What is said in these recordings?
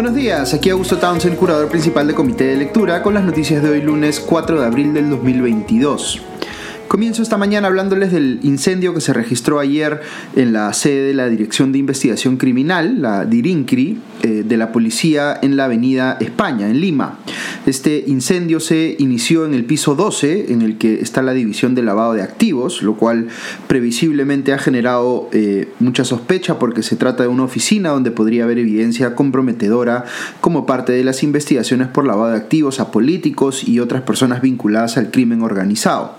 Buenos días, aquí Augusto Townsend, curador principal del Comité de Lectura, con las noticias de hoy lunes 4 de abril del 2022. Comienzo esta mañana hablándoles del incendio que se registró ayer en la sede de la Dirección de Investigación Criminal, la DIRINCRI, eh, de la policía en la Avenida España, en Lima. Este incendio se inició en el piso 12, en el que está la división de lavado de activos, lo cual previsiblemente ha generado eh, mucha sospecha porque se trata de una oficina donde podría haber evidencia comprometedora como parte de las investigaciones por lavado de activos a políticos y otras personas vinculadas al crimen organizado.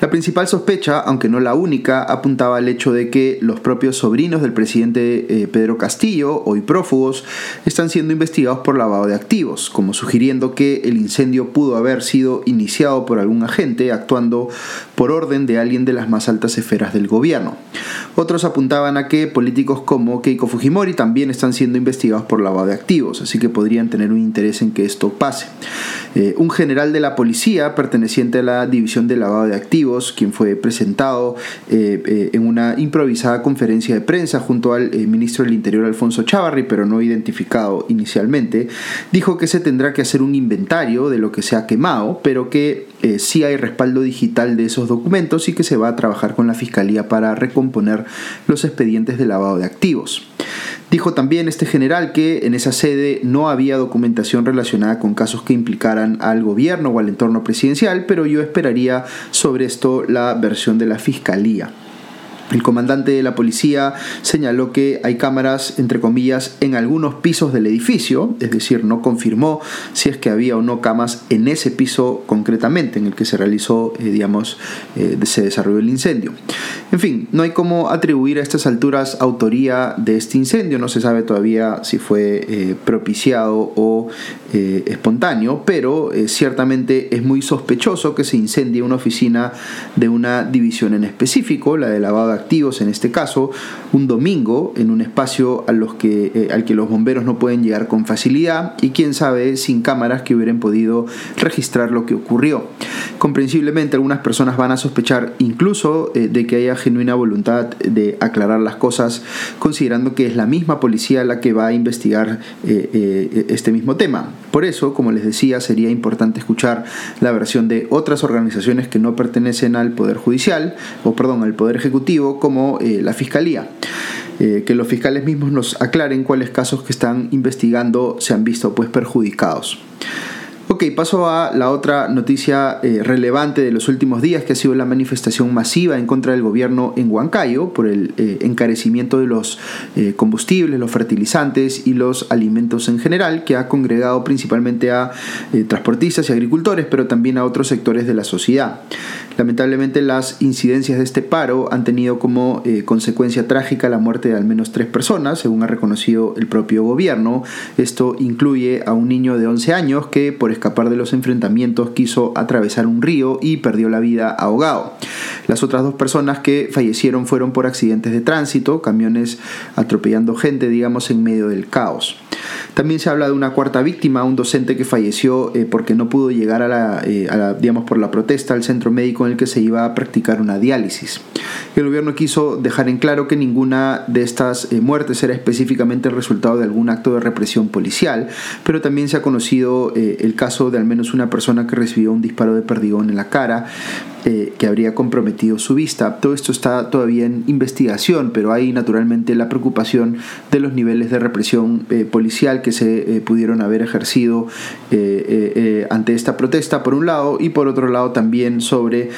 La principal sospecha, aunque no la única, apuntaba al hecho de que los propios sobrinos del presidente eh, Pedro Castillo, hoy prófugos, están siendo investigados por lavado de activos, como sugiriendo que el incendio pudo haber sido iniciado por algún agente actuando por orden de alguien de las más altas esferas del gobierno. Otros apuntaban a que políticos como Keiko Fujimori también están siendo investigados por lavado de activos, así que podrían tener un interés en que esto pase. Eh, un general de la policía perteneciente a la división de lavado de activos, quien fue presentado eh, eh, en una improvisada conferencia de prensa junto al ministro del Interior Alfonso Chavarri, pero no identificado inicialmente, dijo que se tendrá que hacer un inventario de lo que se ha quemado, pero que sí hay respaldo digital de esos documentos y que se va a trabajar con la Fiscalía para recomponer los expedientes de lavado de activos. Dijo también este general que en esa sede no había documentación relacionada con casos que implicaran al gobierno o al entorno presidencial, pero yo esperaría sobre esto la versión de la Fiscalía. El comandante de la policía señaló que hay cámaras, entre comillas, en algunos pisos del edificio, es decir, no confirmó si es que había o no camas en ese piso concretamente en el que se realizó, eh, digamos, eh, se desarrolló el incendio. En fin, no hay cómo atribuir a estas alturas autoría de este incendio, no se sabe todavía si fue eh, propiciado o espontáneo, pero ciertamente es muy sospechoso que se incendie una oficina de una división en específico, la de lavado activos en este caso, un domingo en un espacio a los que, eh, al que los bomberos no pueden llegar con facilidad y quién sabe sin cámaras que hubieran podido registrar lo que ocurrió. Comprensiblemente algunas personas van a sospechar incluso eh, de que haya genuina voluntad de aclarar las cosas considerando que es la misma policía la que va a investigar eh, este mismo tema. Por eso, como les decía, sería importante escuchar la versión de otras organizaciones que no pertenecen al Poder Judicial, o perdón, al Poder Ejecutivo, como eh, la Fiscalía. Eh, que los fiscales mismos nos aclaren cuáles casos que están investigando se han visto pues perjudicados. Ok, paso a la otra noticia eh, relevante de los últimos días, que ha sido la manifestación masiva en contra del gobierno en Huancayo por el encarecimiento de los combustibles, los fertilizantes y los alimentos en general, que ha congregado principalmente a transportistas y agricultores, pero también a otros sectores de la sociedad. Lamentablemente las incidencias de este paro han tenido como eh, consecuencia trágica la muerte de al menos tres personas, según ha reconocido el propio gobierno. Esto incluye a un niño de 11 años que por escapar de los enfrentamientos quiso atravesar un río y perdió la vida ahogado. Las otras dos personas que fallecieron fueron por accidentes de tránsito, camiones atropellando gente, digamos, en medio del caos. También se habla de una cuarta víctima, un docente que falleció eh, porque no pudo llegar a la, eh, a la, digamos, por la protesta al centro médico en el que se iba a practicar una diálisis. El gobierno quiso dejar en claro que ninguna de estas eh, muertes era específicamente el resultado de algún acto de represión policial, pero también se ha conocido el caso de al menos una persona que recibió un disparo de perdigón en la cara que habría comprometido su vista. Todo esto está todavía en investigación, pero hay naturalmente la preocupación de los niveles de represión policial que se eh, pudieron haber ejercido eh, eh, ante esta protesta, por un lado, y por otro lado también sobre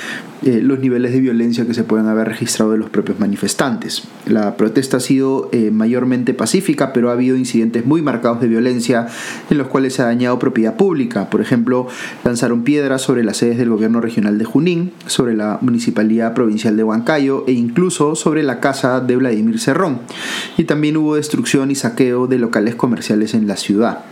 los niveles de violencia que se pueden haber registrado de los propios manifestantes. La protesta ha sido mayormente pacífica, pero ha habido incidentes muy marcados de violencia en los cuales se ha dañado propiedad pública. Por ejemplo, lanzaron piedras sobre las sedes del gobierno regional de Junín, sobre la municipalidad provincial de Huancayo e incluso sobre la casa de Vladimir Cerrón. Y también hubo destrucción y saqueo de locales comerciales en la ciudad.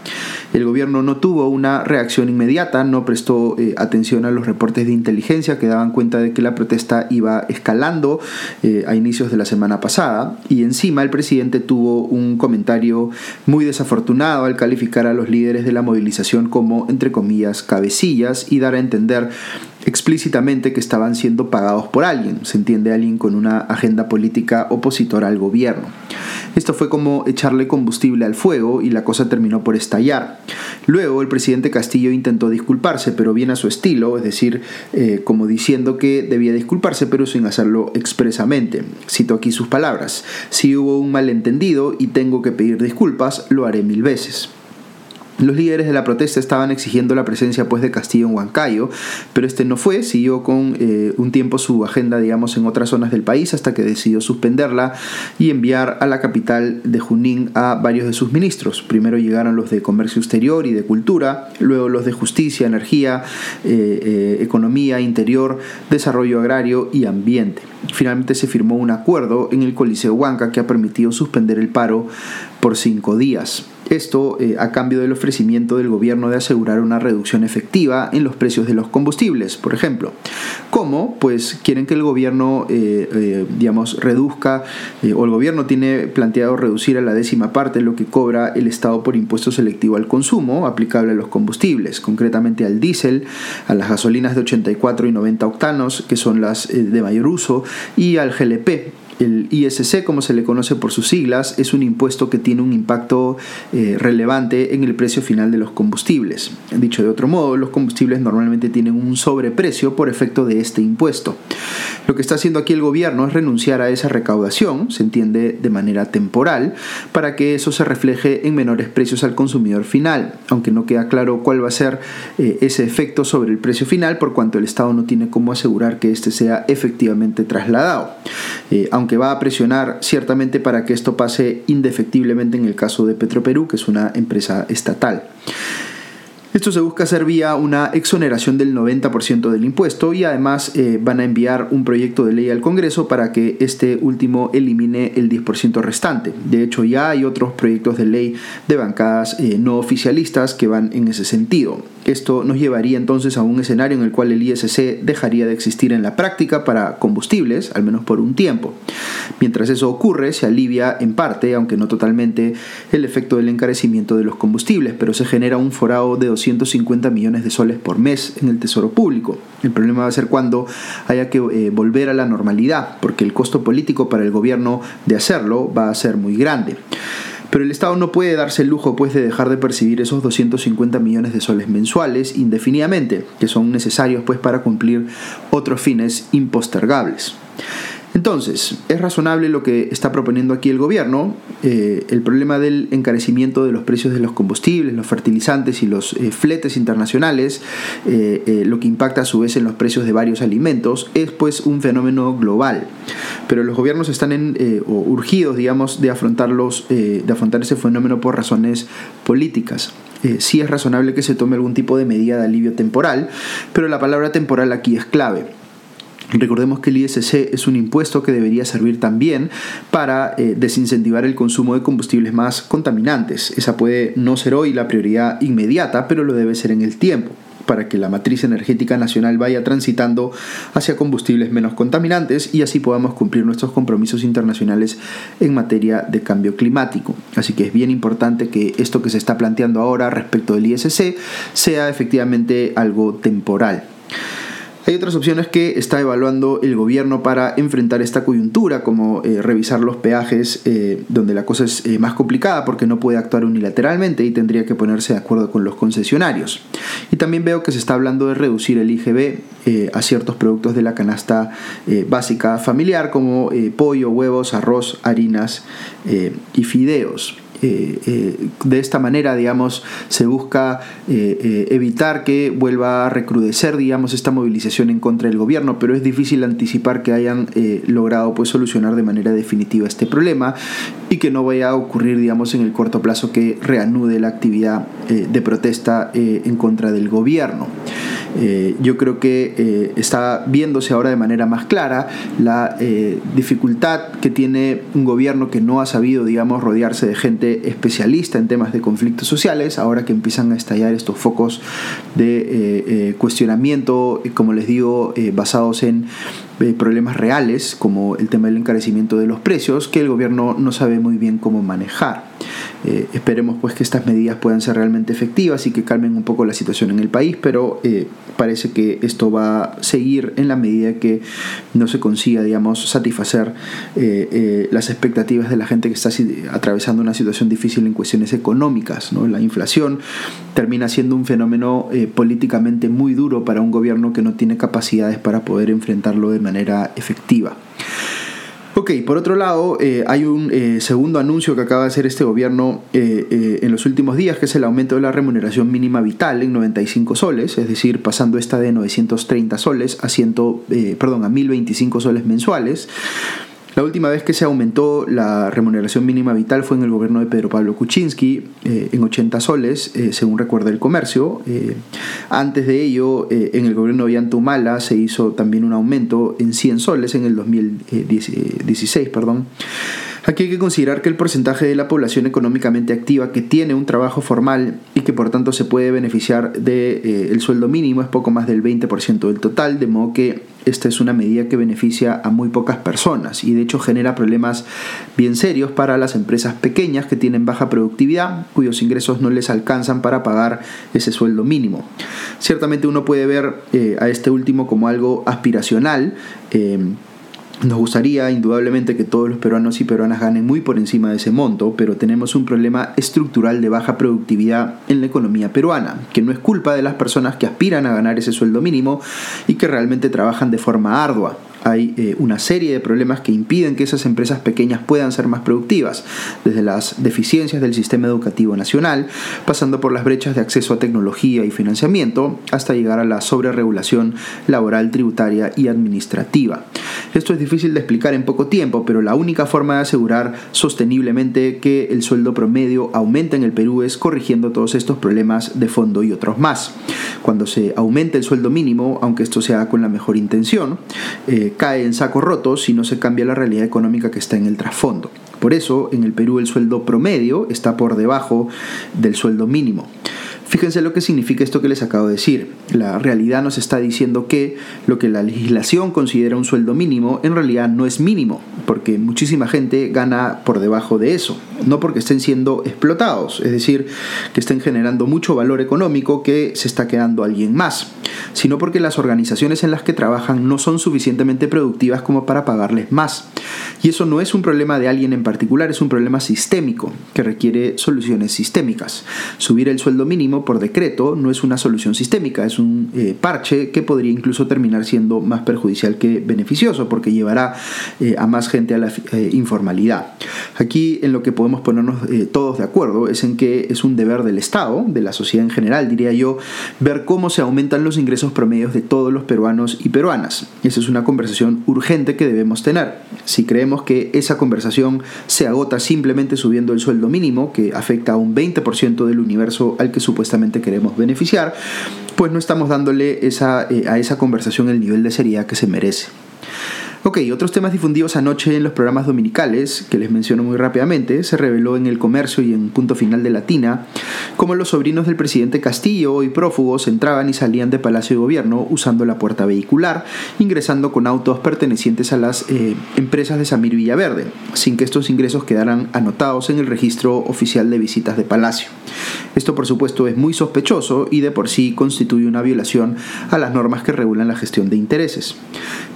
El gobierno no tuvo una reacción inmediata, no prestó eh, atención a los reportes de inteligencia que daban cuenta de que la protesta iba escalando eh, a inicios de la semana pasada. Y encima el presidente tuvo un comentario muy desafortunado al calificar a los líderes de la movilización como, entre comillas, cabecillas y dar a entender explícitamente que estaban siendo pagados por alguien, se entiende alguien con una agenda política opositora al gobierno. Esto fue como echarle combustible al fuego y la cosa terminó por estallar. Luego el presidente Castillo intentó disculparse, pero bien a su estilo, es decir, eh, como diciendo que debía disculparse, pero sin hacerlo expresamente. Cito aquí sus palabras, si hubo un malentendido y tengo que pedir disculpas, lo haré mil veces. Los líderes de la protesta estaban exigiendo la presencia pues de Castillo en Huancayo, pero este no fue, siguió con eh, un tiempo su agenda digamos en otras zonas del país hasta que decidió suspenderla y enviar a la capital de Junín a varios de sus ministros. Primero llegaron los de Comercio Exterior y de Cultura, luego los de Justicia, Energía, eh, eh, Economía, Interior, Desarrollo Agrario y Ambiente. Finalmente se firmó un acuerdo en el Coliseo Huanca que ha permitido suspender el paro por cinco días. Esto eh, a cambio del ofrecimiento del gobierno de asegurar una reducción efectiva en los precios de los combustibles, por ejemplo. ¿Cómo? Pues quieren que el gobierno, eh, eh, digamos, reduzca, o el gobierno tiene planteado reducir a la décima parte lo que cobra el Estado por impuesto selectivo al consumo aplicable a los combustibles, concretamente al diésel, a las gasolinas de 84 y 90 octanos, que son las de mayor uso, y al GLP, el ISC, como se le conoce por sus siglas, es un impuesto que tiene un impacto eh, relevante en el precio final de los combustibles. Dicho de otro modo, los combustibles normalmente tienen un sobreprecio por efecto de este impuesto. Lo que está haciendo aquí el gobierno es renunciar a esa recaudación, se entiende de manera temporal, para que eso se refleje en menores precios al consumidor final, aunque no queda claro cuál va a ser eh, ese efecto sobre el precio final por cuanto el Estado no tiene cómo asegurar que éste sea efectivamente trasladado. Eh, aunque va a presionar ciertamente para que esto pase indefectiblemente en el caso de Petroperú, que es una empresa estatal. Esto se busca hacer vía una exoneración del 90% del impuesto y además eh, van a enviar un proyecto de ley al Congreso para que este último elimine el 10% restante. De hecho, ya hay otros proyectos de ley de bancadas eh, no oficialistas que van en ese sentido. Esto nos llevaría entonces a un escenario en el cual el ISC dejaría de existir en la práctica para combustibles, al menos por un tiempo. Mientras eso ocurre, se alivia en parte, aunque no totalmente, el efecto del encarecimiento de los combustibles, pero se genera un forado de 250 millones de soles por mes en el Tesoro Público. El problema va a ser cuando haya que eh, volver a la normalidad, porque el costo político para el gobierno de hacerlo va a ser muy grande. Pero el Estado no puede darse el lujo pues, de dejar de percibir esos 250 millones de soles mensuales indefinidamente, que son necesarios pues, para cumplir otros fines impostergables. Entonces, es razonable lo que está proponiendo aquí el gobierno. Eh, el problema del encarecimiento de los precios de los combustibles, los fertilizantes y los eh, fletes internacionales, eh, lo que impacta a su vez en los precios de varios alimentos, es pues un fenómeno global. Pero los gobiernos están en, urgidos, digamos, de, afrontarlos, de afrontar ese fenómeno por razones políticas. sí es razonable que se tome algún tipo de medida de alivio temporal, pero la palabra temporal aquí es clave. Recordemos que el ISC es un impuesto que debería servir también para eh, desincentivar el consumo de combustibles más contaminantes. Esa puede no ser hoy la prioridad inmediata, pero lo debe ser en el tiempo para que la matriz energética nacional vaya transitando hacia combustibles menos contaminantes y así podamos cumplir nuestros compromisos internacionales en materia de cambio climático. Así que es bien importante que esto que se está planteando ahora respecto del ISC sea efectivamente algo temporal. Hay otras opciones que está evaluando el gobierno para enfrentar esta coyuntura, como eh, revisar los peajes, eh, donde la cosa es eh, más complicada porque no puede actuar unilateralmente y tendría que ponerse de acuerdo con los concesionarios. Y también veo que se está hablando de reducir el IGB a ciertos productos de la canasta básica familiar, como pollo, huevos, arroz, harinas y fideos. Eh, eh, de esta manera, digamos, se busca eh, evitar que vuelva a recrudecer, digamos, esta movilización en contra del gobierno, pero es difícil anticipar que hayan logrado pues, solucionar de manera definitiva este problema y que no vaya a ocurrir, digamos, en el corto plazo que reanude la actividad de protesta en contra del gobierno. Eh, yo creo que eh, está viéndose ahora de manera más clara la eh, dificultad que tiene un gobierno que no ha sabido, digamos, rodearse de gente especialista en temas de conflictos sociales, ahora que empiezan a estallar estos focos de cuestionamiento, como les digo, basados en problemas reales, como el tema del encarecimiento de los precios, que el gobierno no sabe muy bien cómo manejar. Eh, esperemos pues que estas medidas puedan ser realmente efectivas y que calmen un poco la situación en el país, pero eh, parece que esto va a seguir en la medida que no se consiga, digamos, satisfacer las expectativas de la gente que está atravesando una situación difícil en cuestiones económicas. ¿no? La inflación termina siendo un fenómeno políticamente muy duro para un gobierno que no tiene capacidades para poder enfrentarlo de manera efectiva. Ok, por otro lado, eh, hay un eh, segundo anuncio que acaba de hacer este gobierno eh, en los últimos días, que es el aumento de la remuneración mínima vital en 95 soles, es decir, pasando esta de 930 soles a, 100, perdón, a 1025 soles mensuales. La última vez que se aumentó la remuneración mínima vital fue en el gobierno de Pedro Pablo Kuczynski, eh, en 80 soles, eh, según recuerda el comercio. Eh, antes de ello, en el gobierno de Humala se hizo también un aumento en 100 soles en el 2016. Perdón. Aquí hay que considerar que el porcentaje de la población económicamente activa que tiene un trabajo formal y que por tanto se puede beneficiar del de, el sueldo mínimo es poco más del 20% del total, de modo que esta es una medida que beneficia a muy pocas personas y de hecho genera problemas bien serios para las empresas pequeñas que tienen baja productividad, cuyos ingresos no les alcanzan para pagar ese sueldo mínimo. Ciertamente uno puede ver eh, a este último como algo aspiracional. Eh, nos gustaría indudablemente que todos los peruanos y peruanas ganen muy por encima de ese monto, pero tenemos un problema estructural de baja productividad en la economía peruana, que no es culpa de las personas que aspiran a ganar ese sueldo mínimo y que realmente trabajan de forma ardua hay eh, una serie de problemas que impiden que esas empresas pequeñas puedan ser más productivas, desde las deficiencias del sistema educativo nacional, pasando por las brechas de acceso a tecnología y financiamiento, hasta llegar a la sobreregulación laboral, tributaria y administrativa. Esto es difícil de explicar en poco tiempo, pero la única forma de asegurar sosteniblemente que el sueldo promedio aumente en el Perú es corrigiendo todos estos problemas de fondo y otros más. Cuando se aumente el sueldo mínimo, aunque esto sea con la mejor intención, eh, cae en saco roto si no se cambia la realidad económica que está en el trasfondo. Por eso, en el Perú el sueldo promedio está por debajo del sueldo mínimo. Fíjense lo que significa esto que les acabo de decir. La realidad nos está diciendo que lo que la legislación considera un sueldo mínimo en realidad no es mínimo, porque muchísima gente gana por debajo de eso, no porque estén siendo explotados, es decir, que estén generando mucho valor económico que se está quedando alguien más, sino porque las organizaciones en las que trabajan no son suficientemente productivas como para pagarles más. Y eso no es un problema de alguien en particular, es un problema sistémico que requiere soluciones sistémicas. Subir el sueldo mínimo por decreto no es una solución sistémica, es un eh, parche que podría incluso terminar siendo más perjudicial que beneficioso porque llevará eh, a más gente a la eh, informalidad. Aquí en lo que podemos ponernos todos de acuerdo es en que es un deber del Estado, de la sociedad en general, diría yo, ver cómo se aumentan los ingresos promedios de todos los peruanos y peruanas. Esa es una conversación urgente que debemos tener. Si creemos que esa conversación se agota simplemente subiendo el sueldo mínimo, que afecta a un 20% del universo al que supuestamente queremos beneficiar, pues no estamos dándole esa, eh, a esa conversación el nivel de seriedad que se merece. Ok, otros temas difundidos anoche en los programas dominicales, que les menciono muy rápidamente, se reveló en El Comercio y en Punto Final de Latina, como los sobrinos del presidente Castillo y prófugos entraban y salían de Palacio de Gobierno usando la puerta vehicular, ingresando con autos pertenecientes a las eh, empresas de Samir Villaverde, sin que estos ingresos quedaran anotados en el registro oficial de visitas de Palacio. Esto por supuesto es muy sospechoso y de por sí constituye una violación a las normas que regulan la gestión de intereses.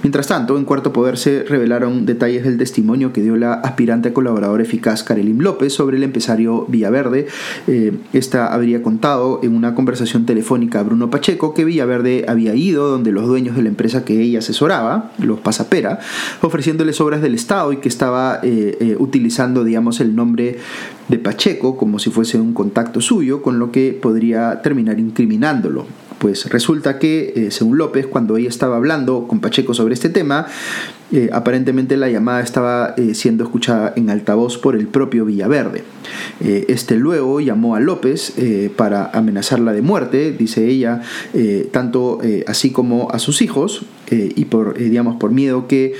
Mientras tanto, en cuarto poder se revelaron detalles del testimonio que dio la aspirante a colaborador eficaz Karelim López sobre el empresario Villaverde. Eh, esta habría contado en una conversación telefónica a Bruno Pacheco que Villaverde había ido donde los dueños de la empresa que ella asesoraba, los Pasapera, ofreciéndoles obras del Estado y que estaba eh, eh, utilizando, digamos, el nombre de Pacheco como si fuese un contacto suyo, con lo que podría terminar incriminándolo. Pues resulta que, eh, según López, cuando ella estaba hablando con Pacheco sobre este tema, eh, aparentemente la llamada estaba eh, siendo escuchada en altavoz por el propio Villaverde. este luego llamó a López para amenazarla de muerte, dice ella, tanto así como a sus hijos, y por, digamos, por miedo que,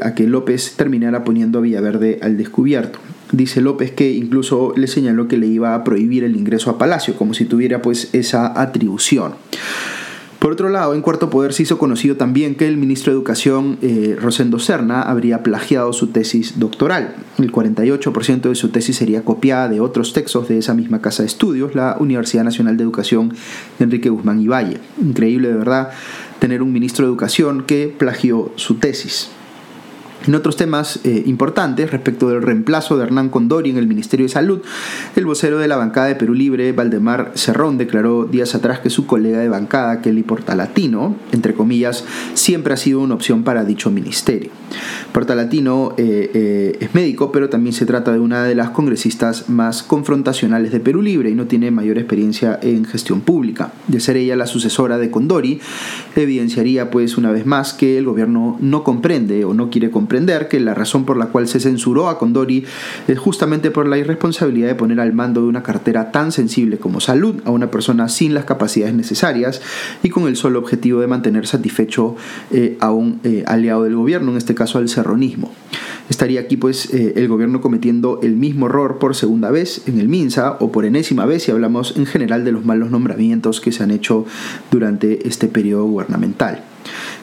a que López terminara poniendo a Villaverde al descubierto. Dice López que incluso le señaló que le iba a prohibir el ingreso a Palacio, como si tuviera pues esa atribución. Por otro lado, en Cuarto Poder se hizo conocido también que el ministro de Educación, eh, Rosendo Serna, habría plagiado su tesis doctoral. El 48% de su tesis sería copiada de otros textos de esa misma casa de estudios, la Universidad Nacional de Educación Enrique Guzmán y Valle. Increíble, de verdad, tener un ministro de Educación que plagió su tesis. En otros temas eh, importantes, respecto del reemplazo de Hernán Condori en el Ministerio de Salud, el vocero de la bancada de Perú Libre, Valdemar Cerrón, declaró días atrás que su colega de bancada, Kelly Portalatino, entre comillas, siempre ha sido una opción para dicho ministerio. Portalatino eh, eh, es médico, pero también se trata de una de las congresistas más confrontacionales de Perú Libre y no tiene mayor experiencia en gestión pública. De ser ella la sucesora de Condori, evidenciaría pues una vez más que el gobierno no comprende o no quiere comprender que la razón por la cual se censuró a Condori es justamente por la irresponsabilidad de poner al mando de una cartera tan sensible como salud a una persona sin las capacidades necesarias y con el solo objetivo de mantener satisfecho eh, a un eh, aliado del gobierno, en este caso al serronismo. Estaría aquí pues eh, el gobierno cometiendo el mismo error por segunda vez en el MINSA o por enésima vez si hablamos en general de los malos nombramientos que se han hecho durante este periodo gubernamental.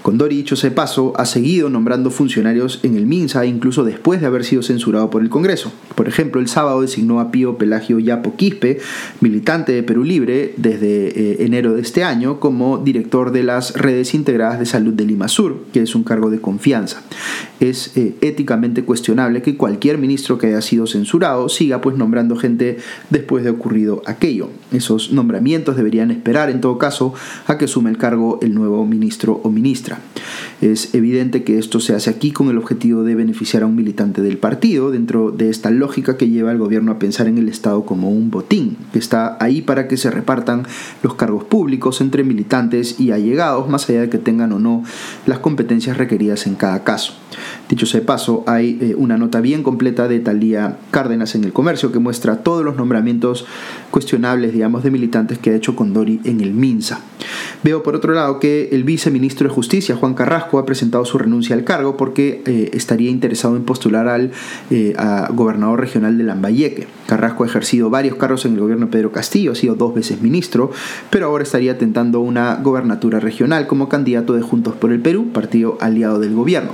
Condori, dicho ese paso, ha seguido nombrando funcionarios en el MINSA incluso después de haber sido censurado por el Congreso. Por ejemplo, el sábado designó a Pío Pelagio Yapo Quispe, militante de Perú Libre desde eh, enero de este año, como director de las redes integradas de salud de Lima Sur, que es un cargo de confianza. Es eh, éticamente cuestionable que cualquier ministro que haya sido censurado siga pues nombrando gente después de ocurrido aquello. Esos nombramientos deberían esperar en todo caso a que sume el cargo el nuevo ministro o ministra. Es evidente que esto se hace aquí con el objetivo de beneficiar a un militante del partido, dentro de esta lógica que lleva al gobierno a pensar en el Estado como un botín, que está ahí para que se repartan los cargos públicos entre militantes y allegados, más allá de que tengan o no las competencias requeridas en cada caso. Dicho sea de paso, hay eh, una nota bien completa de Talía Cárdenas en el comercio que muestra todos los nombramientos cuestionables, digamos, de militantes que ha hecho Condori en el MINSA. Veo por otro lado que el viceministro de Justicia, Juan Carrasco, ha presentado su renuncia al cargo porque eh, estaría interesado en postular al eh, gobernador regional de Lambayeque. Carrasco ha ejercido varios cargos en el gobierno de Pedro Castillo, ha sido dos veces ministro, pero ahora estaría tentando una gobernatura regional como candidato de Juntos por el Perú, partido aliado del gobierno.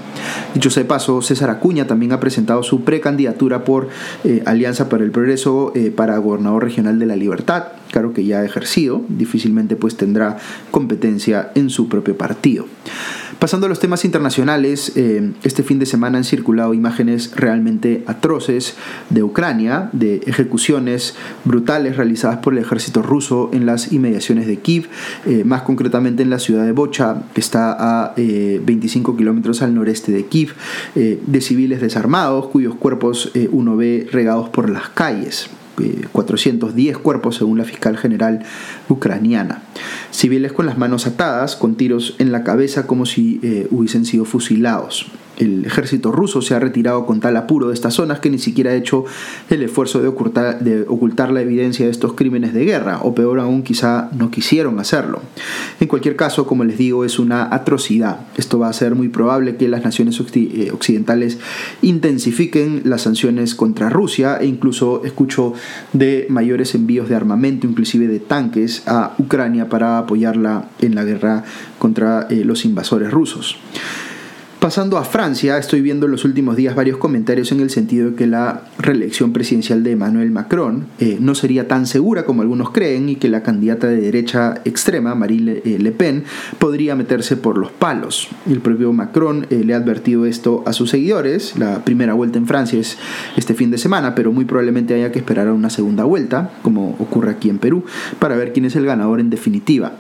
Dicho sea de paso, César Acuña también ha presentado su precandidatura por eh, Alianza para el Progreso para gobernador regional de la Libertad, claro que ya ha ejercido, difícilmente pues tendrá competencia en su propio partido. Pasando a los temas internacionales, eh, este fin de semana han circulado imágenes realmente atroces de Ucrania, de ejecuciones brutales realizadas por el ejército ruso en las inmediaciones de Kiev, eh, más concretamente en la ciudad de Bocha, que está a 25 eh, kilómetros al noreste de Kiev, de civiles desarmados cuyos cuerpos uno ve regados por las calles. 410 cuerpos según la fiscal general ucraniana. Civiles con las manos atadas, con tiros en la cabeza como si eh, hubiesen sido fusilados. El ejército ruso se ha retirado con tal apuro de estas zonas que ni siquiera ha hecho el esfuerzo de ocultar, la evidencia de estos crímenes de guerra, o peor aún quizá no quisieron hacerlo. En cualquier caso, como les digo, es una atrocidad. Esto va a ser muy probable que las naciones eh, occidentales intensifiquen las sanciones contra Rusia e incluso escucho de mayores envíos de armamento, inclusive de tanques, a Ucrania para apoyarla en la guerra contra eh, los invasores rusos. Pasando a Francia, estoy viendo en los últimos días varios comentarios en el sentido de que la reelección presidencial de Emmanuel Macron eh, no sería tan segura como algunos creen y que la candidata de derecha extrema, Marine Le, eh, Pen, podría meterse por los palos. El propio Macron eh, le ha advertido esto a sus seguidores. La primera vuelta en Francia es este fin de semana, pero muy probablemente haya que esperar a una segunda vuelta, como ocurre aquí en Perú, para ver quién es el ganador en definitiva.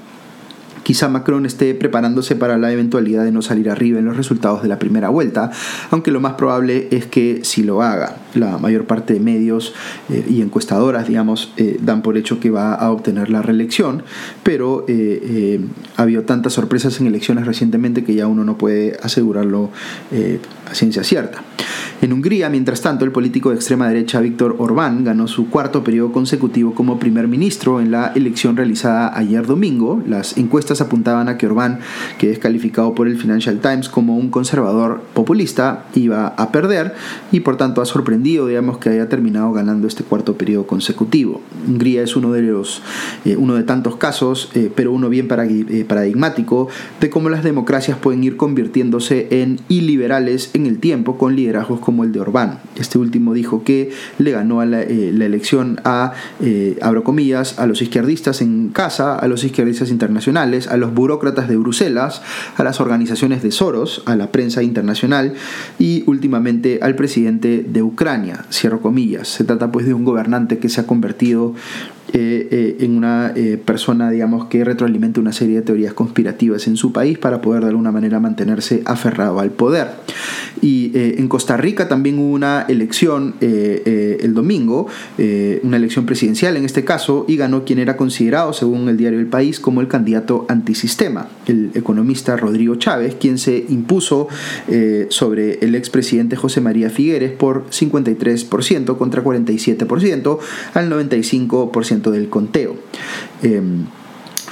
Quizá Macron esté preparándose para la eventualidad de no salir arriba en los resultados de la primera vuelta, aunque lo más probable es que sí lo haga. La mayor parte de medios eh, y encuestadoras, digamos, eh, dan por hecho que va a obtener la reelección, pero eh, ha habido tantas sorpresas en elecciones recientemente que ya uno no puede asegurarlo a ciencia cierta. En Hungría, mientras tanto, el político de extrema derecha Víctor Orbán ganó su cuarto periodo consecutivo como primer ministro en la elección realizada ayer domingo. Las encuestas apuntaban a que Orbán, que es calificado por el Financial Times como un conservador populista, iba a perder y por tanto ha sorprendido, digamos, que haya terminado ganando este cuarto periodo consecutivo. Hungría es uno de los, eh, uno de tantos casos, eh, pero uno bien eh, paradigmático de cómo las democracias pueden ir convirtiéndose en iliberales en el tiempo con liderazgos como el de Orbán. Este último dijo que le ganó la, la, elección a, abro comillas, a los izquierdistas en casa, a los izquierdistas internacionales, a los burócratas de Bruselas, a las organizaciones de Soros, a la prensa internacional y últimamente al presidente de Ucrania, cierro comillas. Se trata pues de un gobernante que se ha convertido eh, eh, en una eh, persona, digamos, que retroalimente una serie de teorías conspirativas en su país para poder de alguna manera mantenerse aferrado al poder. Y en Costa Rica también hubo una elección el domingo, una elección presidencial en este caso, y ganó quien era considerado, según el diario El País, como el candidato antisistema, el economista Rodrigo Chávez, quien se impuso sobre el expresidente José María Figueres por 53% contra 47% al 95% del conteo. Em,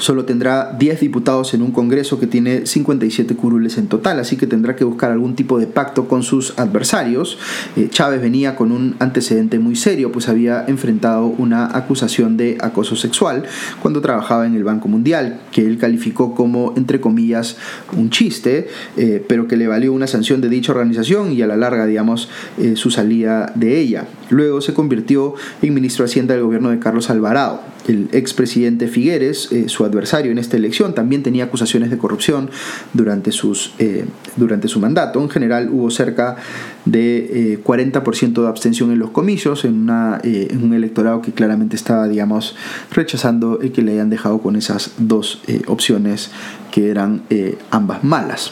solo tendrá 10 diputados en un Congreso que tiene 57 curules en total, así que tendrá que buscar algún tipo de pacto con sus adversarios. Eh, Chávez venía con un antecedente muy serio, pues había enfrentado una acusación de acoso sexual cuando trabajaba en el Banco Mundial, que él calificó como, entre comillas, un chiste, eh, pero que le valió una sanción de dicha organización y a la larga, digamos, eh, su salida de ella. Luego se convirtió en ministro de Hacienda del gobierno de Carlos Alvarado. El expresidente Figueres, su adversario en esta elección, también tenía acusaciones de corrupción durante, sus, eh, durante su mandato. En general hubo cerca de 40% eh, de abstención en los comicios, en, una, eh, en, un electorado que claramente estaba, digamos, rechazando el que le hayan dejado con esas dos opciones que eran ambas malas.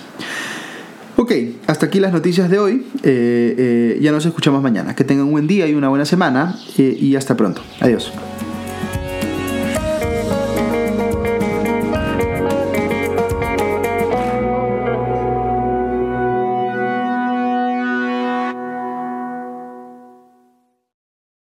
Ok, hasta aquí las noticias de hoy. ya nos escuchamos mañana. Que tengan un buen día y una buena semana y hasta pronto. Adiós.